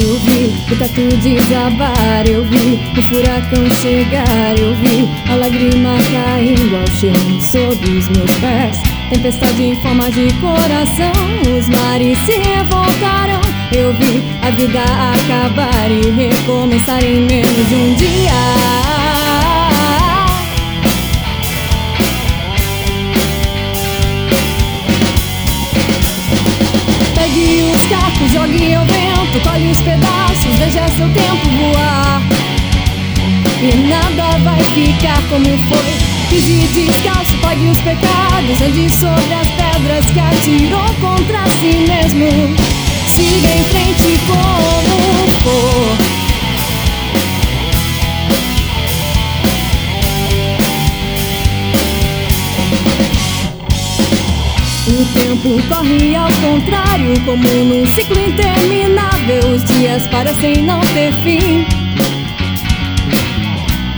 Eu vi o tatu desabar, eu vi o furacão chegar, eu vi a lágrima caindo ao chão sob os meus pés. Tempestade em forma de coração, os mares se revoltaram. Eu vi a vida acabar e recomeçar em menos de um dia. Deixa seu tempo voar. E nada vai ficar como foi. Pise descalço, pague os pecados, ande sobre as pedras que atirou contra si mesmo. O tempo corre ao contrário, como num ciclo interminável. Os dias parecem não ter fim.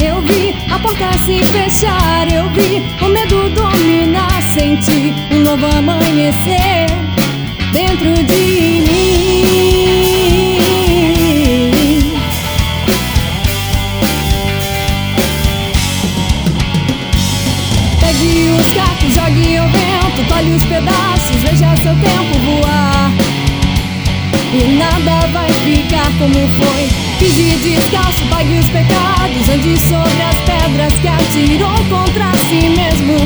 Eu vi a porta se fechar, eu vi o medo dominar. Senti um novo amanhecer dentro de mim. Como foi. Pise descalço, pague os pecados, ande sobre as pedras que atirou contra si mesmo.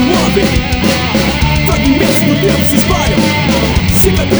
Se movem Fragmentos do tempo se espalham Cicatrizes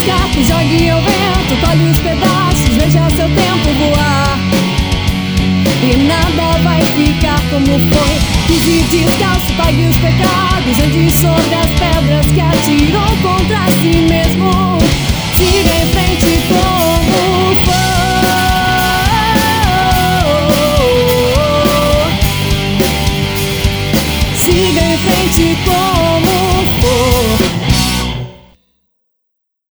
descarte, jogue ao vento, colhe os pedaços, veja seu tempo voar. E nada vai ficar como foi. Pise descalço, pague os pecados, ande sobre as pedras que atirou contra si mesmo. Siga em frente como foi. Siga em frente como